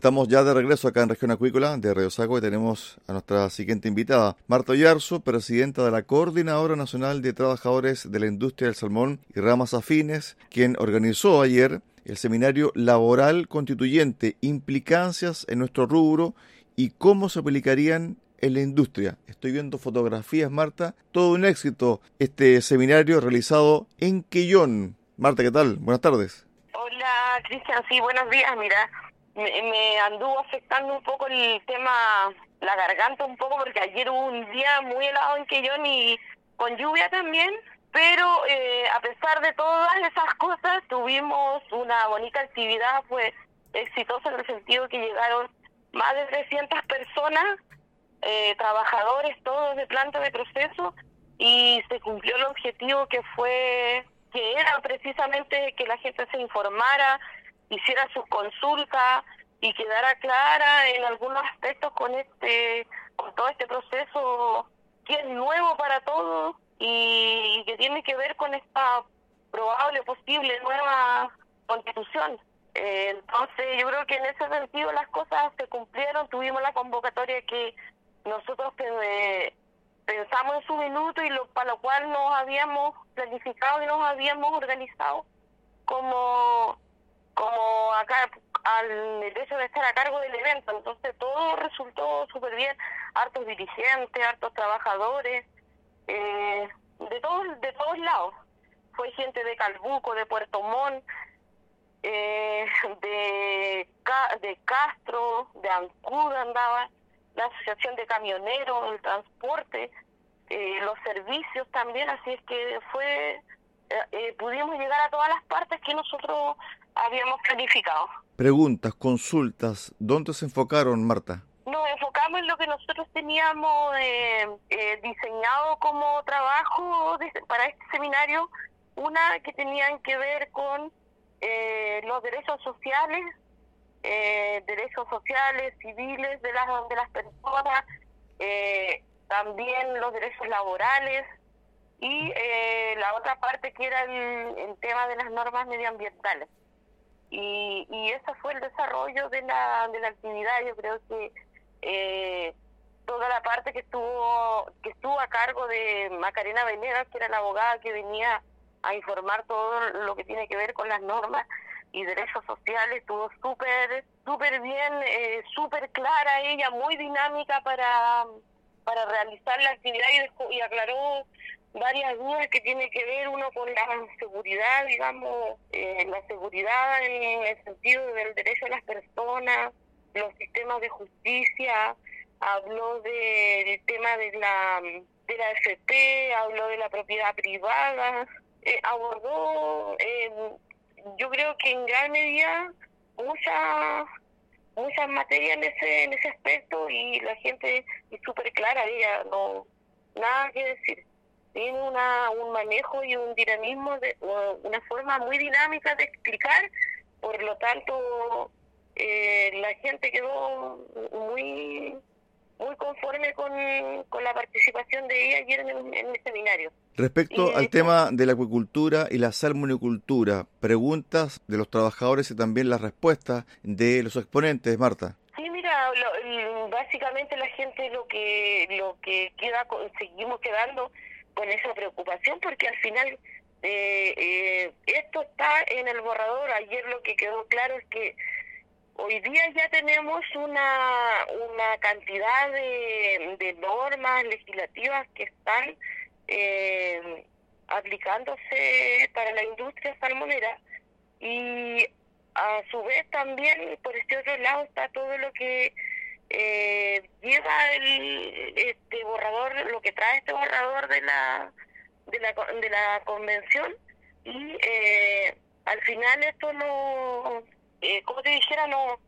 Estamos ya de regreso acá en Región Acuícola de Radio Sago y tenemos a nuestra siguiente invitada, Marta Yarzo, presidenta de la Coordinadora Nacional de Trabajadores de la Industria del Salmón y Ramas Afines, quien organizó ayer el seminario laboral constituyente, implicancias en nuestro rubro y cómo se aplicarían en la industria. Estoy viendo fotografías, Marta. Todo un éxito este seminario realizado en Quillón. Marta, ¿qué tal? Buenas tardes. Hola, Cristian. Sí, buenos días. Mira, me, anduvo afectando un poco el tema, la garganta un poco, porque ayer hubo un día muy helado en Quillón y con lluvia también, pero eh, a pesar de todas esas cosas, tuvimos una bonita actividad, fue exitosa en el sentido que llegaron más de 300 personas, eh, trabajadores, todos de planta de proceso, y se cumplió el objetivo que fue, que era precisamente que la gente se informara, hiciera sus consultas y quedara clara en algunos aspectos con este con todo este proceso que es nuevo para todos y, que tiene que ver con esta probable posible nueva constitución. Eh, entonces yo creo que en ese sentido las cosas se cumplieron. Tuvimos la convocatoria que nosotros eh, pensamos en su minuto y lo, para lo cual nos habíamos planificado y nos habíamos organizado como como acá al hecho de estar a cargo del evento. Entonces todo resultó súper bien, hartos dirigentes, hartos trabajadores, eh, de todos de todos lados. Fue gente de Calbuco, de Puerto Montt, eh, de, de Castro, de Ancuda andaba, la Asociación de Camioneros, el transporte, eh, los servicios también, así es que fue eh, eh, pudimos llegar a todas las partes que nosotros habíamos planificado. Preguntas, consultas, ¿dónde se enfocaron, Marta? Nos enfocamos en lo que nosotros teníamos eh, diseñado como trabajo para este seminario, una que tenían que ver con los derechos sociales, derechos sociales, civiles de las, de las personas, también los derechos laborales, y eh, la otra parte que era el, tema de las normas medioambientales. Y, y ese fue el desarrollo de la, de la actividad. Yo creo que eh, toda la parte que estuvo que estuvo a cargo de Macarena Venegas, que era la abogada que venía a informar todo lo que tiene que ver con las normas y derechos sociales, estuvo súper súper bien, eh, súper clara ella, muy dinámica para para realizar la actividad y, y aclaró varias dudas que tiene que ver uno con la seguridad, digamos, eh, la seguridad en el sentido del derecho de las personas, los sistemas de justicia, habló del tema de la de la FP, habló de la propiedad privada, eh, abordó, eh, yo creo que en gran medida muchas muchas materias en ese en ese aspecto y la gente es súper clara, ella no nada que decir tiene una, un manejo y un dinamismo, de, una forma muy dinámica de explicar, por lo tanto eh, la gente quedó muy muy conforme con, con la participación de ella ayer en el, en el seminario. Respecto al tema de la acuicultura y la salmonicultura, preguntas de los trabajadores y también las respuestas de los exponentes, Marta. Sí, mira, lo, básicamente la gente lo que lo que queda, seguimos quedando con esa preocupación porque al final eh, eh, esto está en el borrador. Ayer lo que quedó claro es que hoy día ya tenemos una, una cantidad de, de normas legislativas que están eh, aplicándose para la industria salmonera y a su vez también por este otro lado está todo lo que eh, lleva el este borrador lo que trae este borrador de la de la de la convención y eh, al final esto no eh, como te dijera no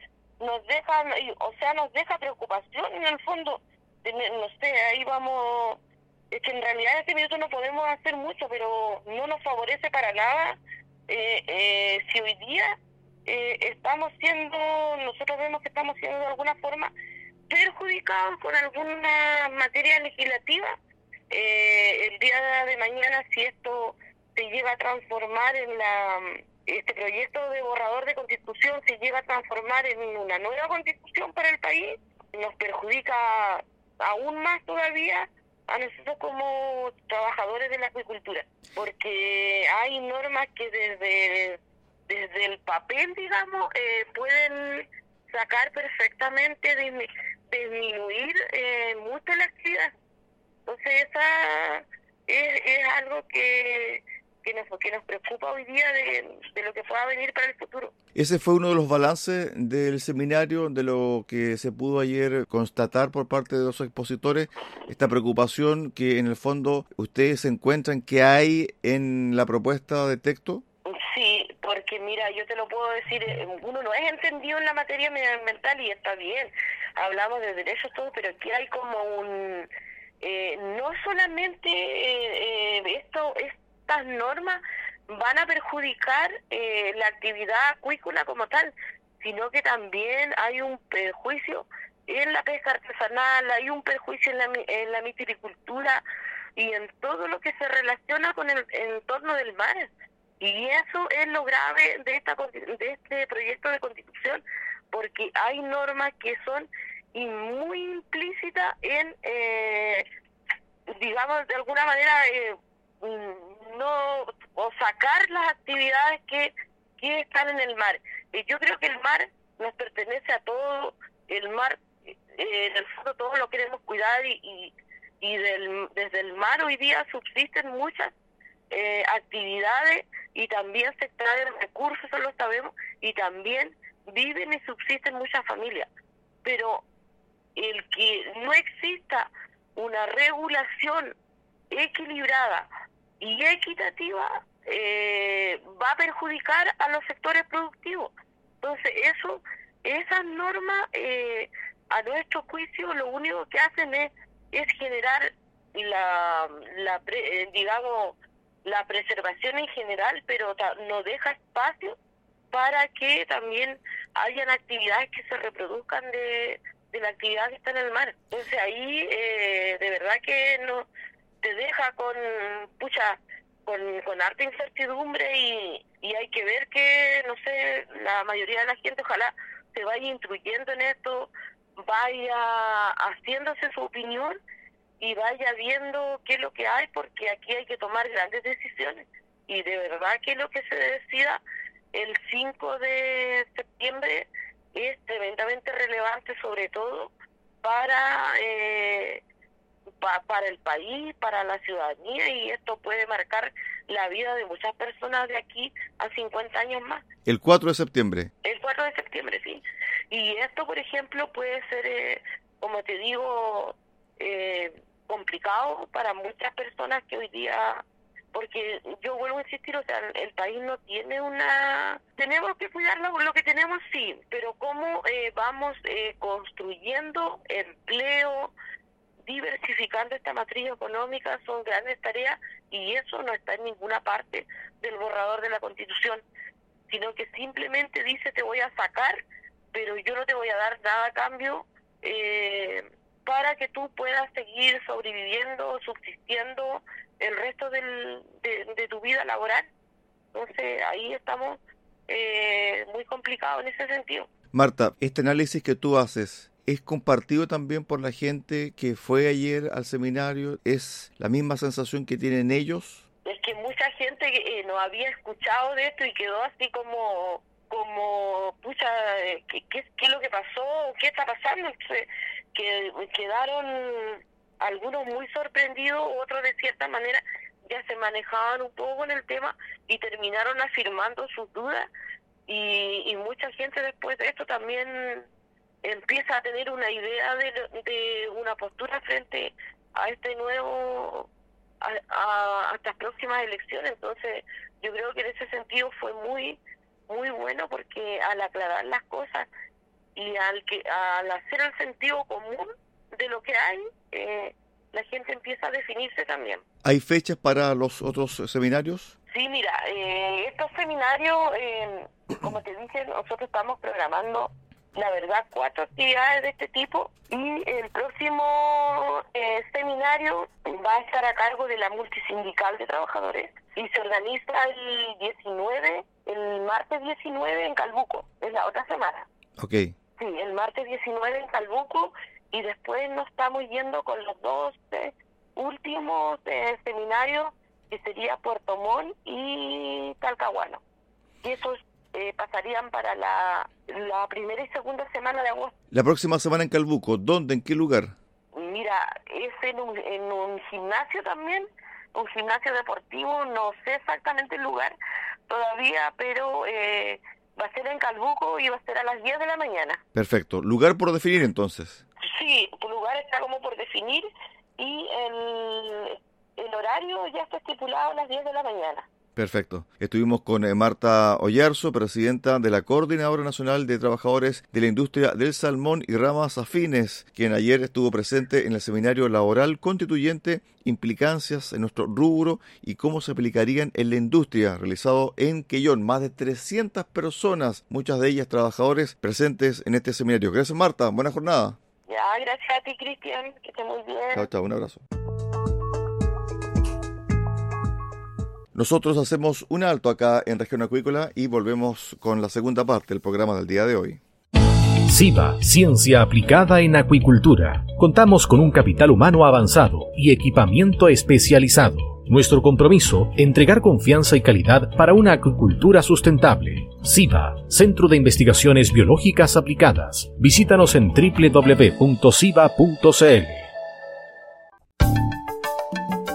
nos deja o sea nos deja preocupación en el fondo no sé ahí vamos es que en realidad en este minuto no podemos hacer mucho, pero no nos favorece para nada eh, eh, si hoy día eh, estamos siendo, nosotros vemos que estamos siendo de alguna forma perjudicados con alguna materia legislativa. el día de mañana, si esto se llega a transformar en la este proyecto de borrador de constitución se llega a transformar en una nueva constitución para el país, nos perjudica aún más todavía a nosotros como trabajadores de la acuicultura, porque hay normas que desde, desde el papel, digamos, eh, pueden sacar perfectamente, disminuir eh, mucho la actividad. Entonces, esa es, algo que que nos, que nos preocupa hoy día de, de, lo que pueda venir para el futuro. Ese fue uno de los balances del seminario, de lo que se pudo ayer constatar por parte de los expositores, esta preocupación que en el fondo ustedes encuentran que hay en la propuesta de texto. Porque mira, yo te lo puedo decir, eh, uno no es entendido en la materia medioambiental y está bien, hablamos de derechos todo, pero aquí hay como un... Eh, no solamente eh, eh esto es estas normas van a perjudicar la actividad acuícola como tal, sino que también hay un perjuicio en la pesca artesanal, hay un perjuicio en la, en la mitilicultura y en todo lo que se relaciona con el entorno del mar. Y eso es lo grave de, esta, de este proyecto de constitución, porque hay normas que son muy implícitas en, eh, digamos, de alguna manera, eh, no o sacar las actividades que, que están en el mar. Y yo creo que el mar nos pertenece a todo, el mar, eh, en el fondo todos lo queremos cuidar y, y, del, desde el mar hoy día subsisten muchas eh, actividades y también se extraen recursos, eso lo sabemos, y también viven y subsisten muchas familias. Pero el que no exista una regulación equilibrada y equitativa eh, va a perjudicar a los sectores productivos. Entonces, eso, esas normas, eh, a nuestro juicio, lo único que hacen es, es generar la, la eh, digamos, la preservación en general, pero no deja espacio para que también hayan actividades que se reproduzcan de, de la actividad que está en el mar. Entonces ahí eh, de verdad que no te deja con, pucha, con, con harta incertidumbre y, y hay que ver que, no sé, la mayoría de la gente ojalá se vaya instruyendo en esto, vaya haciéndose su opinión y vaya viendo qué es lo que hay, porque aquí hay que tomar grandes decisiones. Y de verdad que lo que se decida el 5 de septiembre es tremendamente relevante, sobre todo para eh, para el país, para la ciudadanía y esto puede marcar la vida de muchas personas de aquí a 50 años más. El 4 de septiembre. El 4 de septiembre, sí. Y esto, por ejemplo, puede ser, eh, como te digo, eh, complicado para muchas personas que hoy día porque yo vuelvo a insistir, o sea, el país no tiene una... Tenemos que cuidar lo, que tenemos, sí, pero cómo eh, vamos eh, construyendo empleo, diversificando esta matriz económica son grandes tareas y eso no está en ninguna parte del borrador de la Constitución, sino que simplemente dice te voy a sacar, pero yo no te voy a dar nada a cambio, eh, para que tú puedas seguir sobreviviendo, subsistiendo el resto del, de, tu vida laboral. Entonces ahí estamos eh, muy complicados en ese sentido. Marta, este análisis que tú haces, ¿Es compartido también por la gente que fue ayer al seminario? ¿Es la misma sensación que tienen ellos? Es que mucha gente eh, no había escuchado de esto y quedó así como, como, pucha, eh, ¿qué, qué, qué es lo que pasó? ¿Qué está pasando? Que quedaron algunos muy sorprendidos, otros de cierta manera ya se manejaban un poco en el tema y terminaron afirmando sus dudas. Y, y mucha gente después de esto también empieza a tener una idea de, de una postura frente a este nuevo a, a, estas próximas elecciones. Entonces yo creo que en ese sentido fue muy muy bueno porque al aclarar las cosas y al que al hacer el sentido común de lo que hay eh, la gente empieza a definirse también hay fechas para los otros seminarios sí mira eh, estos seminarios eh, como te dije nosotros estamos programando la verdad, cuatro actividades de este tipo y el próximo eh, seminario va a estar a cargo de la multisindical de trabajadores y se organiza el 19, el martes 19 en Calbuco, es la otra semana. Ok. Sí, el martes 19 en Calbuco y después nos estamos yendo con los dos eh, últimos eh, seminarios que sería Puerto Montt y Talcahuano. Y eso es eh, pasarían para la, la primera y segunda semana de agosto. La próxima semana en Calbuco, ¿dónde? ¿En qué lugar? Mira, es en un, en un gimnasio también, un gimnasio deportivo, no sé exactamente el lugar todavía, pero eh, va a ser en Calbuco y va a ser a las 10 de la mañana. Perfecto. ¿Lugar por definir entonces? Sí, lugar está como por definir y el, el horario ya está estipulado a las 10 de la mañana. Perfecto. Estuvimos con eh, Marta Ollarzo, presidenta de la Coordinadora Nacional de Trabajadores de la Industria del Salmón y Ramas Afines, quien ayer estuvo presente en el seminario laboral constituyente Implicancias en nuestro rubro y cómo se aplicarían en la industria, realizado en Quellón. Más de 300 personas, muchas de ellas trabajadores presentes en este seminario. Gracias, Marta. Buena jornada. Ya, gracias a ti, Cristian. Que esté muy bien. Chao, chao. Un abrazo. Nosotros hacemos un alto acá en Región Acuícola y volvemos con la segunda parte del programa del día de hoy. SIVA, Ciencia Aplicada en Acuicultura. Contamos con un capital humano avanzado y equipamiento especializado. Nuestro compromiso, entregar confianza y calidad para una acuicultura sustentable. SIVA, Centro de Investigaciones Biológicas Aplicadas. Visítanos en www.siva.cl.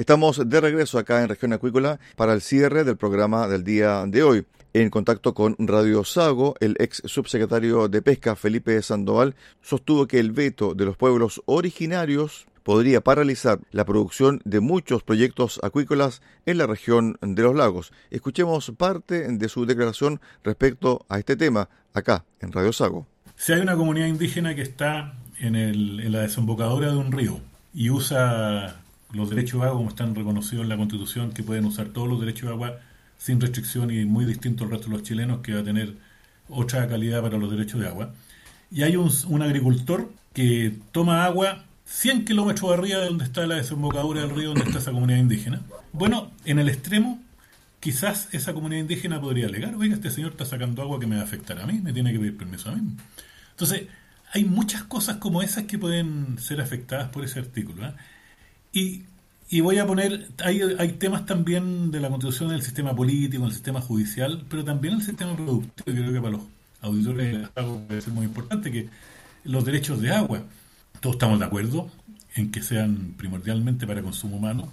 Estamos de regreso acá en Región Acuícola para el cierre del programa del día de hoy. En contacto con Radio Sago, el ex subsecretario de Pesca Felipe Sandoval sostuvo que el veto de los pueblos originarios podría paralizar la producción de muchos proyectos acuícolas en la región de los lagos. Escuchemos parte de su declaración respecto a este tema acá en Radio Sago. Si hay una comunidad indígena que está en, la desembocadura de un río y usa los derechos de agua como están reconocidos en la Constitución, que pueden usar todos los derechos de agua sin restricción y muy distinto al resto de los chilenos, que va a tener otra calidad para los derechos de agua. Y hay un, agricultor que toma agua 100 kilómetros arriba de donde está la desembocadura del río, donde está esa comunidad indígena. Bueno, en el extremo, quizás esa comunidad indígena podría alegar, oiga, este señor está sacando agua que me va a afectar a mí, me tiene que pedir permiso a mí. Entonces, hay muchas cosas como esas que pueden ser afectadas por ese artículo. ¿eh? Y y voy a poner, hay, hay temas también de la constitución del sistema político, del sistema judicial, pero también el sistema productivo, creo que para los auditores de agua puede ser muy importante, que los derechos de agua, todos estamos de acuerdo en que sean primordialmente para consumo humano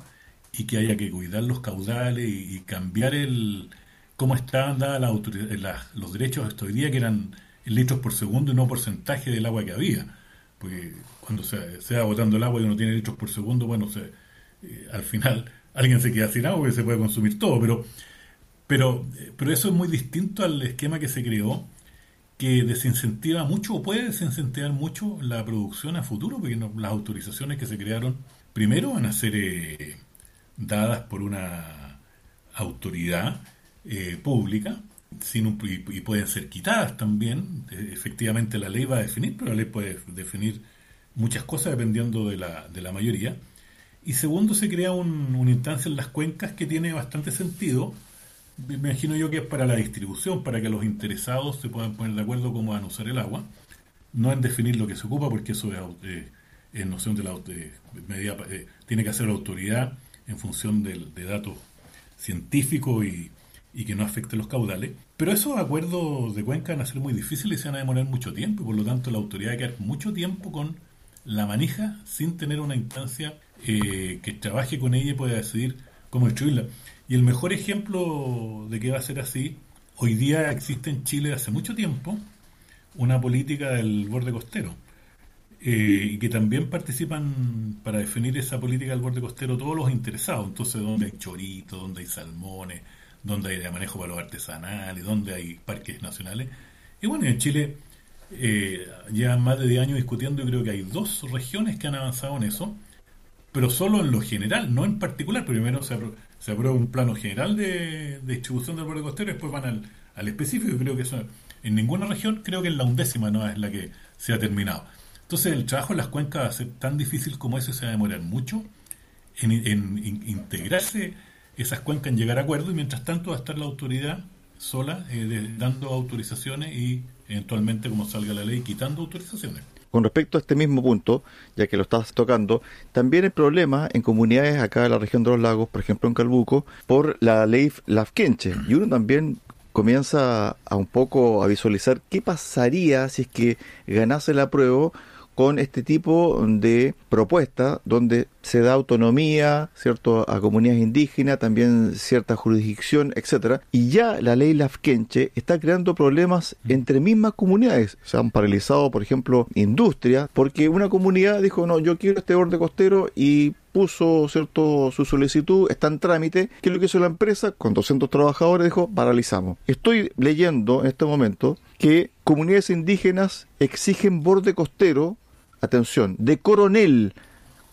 y que haya que cuidar los caudales y, cambiar el cómo estaban dadas la, los derechos hasta hoy día, que eran litros por segundo y no porcentaje del agua que había. Porque cuando se, se va botando el agua y uno tiene litros por segundo, bueno, se eh, al final alguien se queda sin agua y se puede consumir todo, pero, pero, pero eso es muy distinto al esquema que se creó que desincentiva mucho o puede desincentivar mucho la producción a futuro, porque las autorizaciones que se crearon primero van a ser eh, dadas por una autoridad eh, pública sin un, y, pueden ser quitadas también. Eh, efectivamente la ley va a definir, pero la ley puede definir muchas cosas dependiendo de la, de la mayoría. Y segundo, se crea una instancia en las cuencas que tiene bastante sentido, me imagino yo que es para la distribución, para que los interesados se puedan poner de acuerdo cómo van a usar el agua, no en definir lo que se ocupa, porque eso es, eh, noción de la medida, eh, tiene que hacer la autoridad en función de, datos científicos y, que no afecte los caudales. Pero esos acuerdos de cuenca van a ser muy difíciles y se van a demorar mucho tiempo, y por lo tanto la autoridad va a quedar mucho tiempo con la manija sin tener una instancia eh, que trabaje con ella y pueda decidir cómo destruirla. Y el mejor ejemplo de que va a ser así, hoy día existe en Chile hace mucho tiempo una política del borde costero. Eh, y que también participan para definir esa política del borde costero todos los interesados. Entonces, donde hay choritos, donde hay salmones, donde hay de manejo para los artesanales, donde hay parques nacionales. Y bueno, en Chile eh, llevan más de 10 años discutiendo y creo que hay dos regiones que han avanzado en eso, pero solo en lo general, no en particular. Primero se, se aprueba un plano general de, distribución del borde costero y después van al, al específico. Creo que eso en ninguna región, creo que en la undécima no es la que se ha terminado. Entonces el trabajo en las cuencas va a ser tan difícil como ese, se va a demorar mucho en, integrarse esas cuencas, en llegar a acuerdo y mientras tanto va a estar la autoridad sola eh, dando autorizaciones y eventualmente como salga la ley quitando autorizaciones. Con respecto a este mismo punto, ya que lo estás tocando, también hay problemas en comunidades acá en la región de los lagos, por ejemplo en Calbuco, por la ley Lafkenche. Y uno también comienza a un poco a visualizar qué pasaría si es que ganase la prueba con este tipo de propuesta donde se da autonomía, ¿cierto?, a comunidades indígenas, también cierta jurisdicción, etcétera, y ya la ley Lafkenche está creando problemas entre mismas comunidades. Se han paralizado, por ejemplo, industria, porque una comunidad dijo, "No, yo quiero este borde costero" y puso cierto su solicitud, está en trámite, que es lo que hizo la empresa con 200 trabajadores, dijo, paralizamos. Estoy leyendo en este momento que comunidades indígenas exigen borde costero atención, de coronel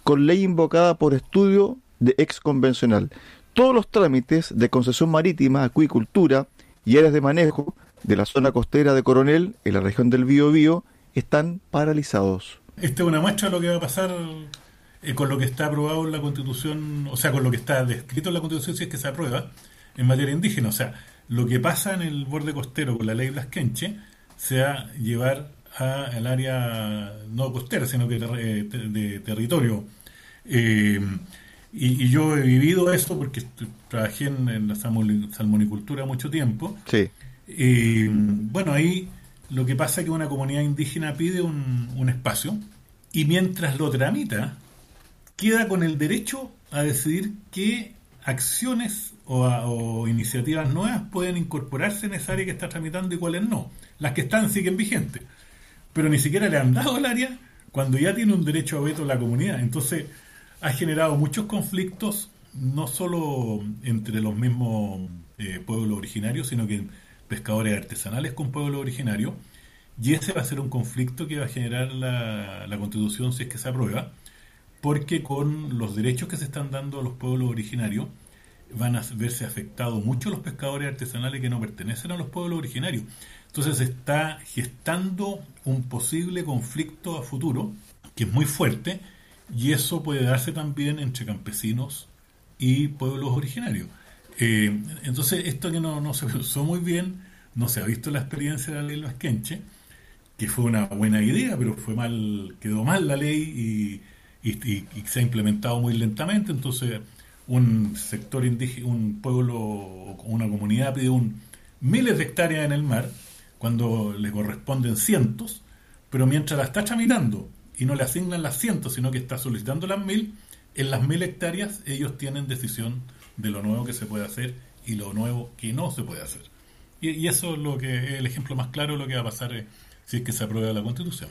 con ley invocada por estudio de ex convencional. Todos los trámites de concesión marítima, acuicultura y áreas de manejo de la zona costera de Coronel, en la región del Biobío, están paralizados. Esta es una muestra de lo que va a pasar eh, con lo que está aprobado en la Constitución, o sea, con lo que está descrito en la Constitución si es que se aprueba en materia indígena. O sea, lo que pasa en el borde costero con la ley Blasquenche se va a llevar al área no costera, sino que de, territorio. Eh, y, yo he vivido eso porque trabajé en, la salmonicultura mucho tiempo. Sí. Y bueno, ahí lo que pasa es que una comunidad indígena pide un, espacio y mientras lo tramita, queda con el derecho a decidir qué acciones o, o, iniciativas nuevas pueden incorporarse en esa área que está tramitando y cuáles no. Las que están siguen vigentes pero ni siquiera le han dado el área cuando ya tiene un derecho a veto la comunidad. Entonces, ha generado muchos conflictos, no solo entre los mismos eh, pueblos originarios, sino que pescadores artesanales con pueblos originarios. Y ese va a ser un conflicto que va a generar la, la constitución si es que se aprueba, porque con los derechos que se están dando a los pueblos originarios, van a verse afectados mucho los pescadores artesanales que no pertenecen a los pueblos originarios. Entonces se está gestando un posible conflicto a futuro que es muy fuerte y eso puede darse también entre campesinos y pueblos originarios. Eh, entonces esto que no, se usó muy bien, no se ha visto la experiencia de la ley Vasquenche, que fue una buena idea, pero fue mal, quedó mal la ley y, y, y se ha implementado muy lentamente, entonces un sector indígena, un pueblo una comunidad pide un miles de hectáreas en el mar cuando le corresponden cientos, pero mientras la está tramitando y no le asignan las cientos, sino que está solicitando las mil, en las mil hectáreas ellos tienen decisión de lo nuevo que se puede hacer y lo nuevo que no se puede hacer. Y, eso es lo que es el ejemplo más claro de lo que va a pasar eh, si es que se aprueba la Constitución.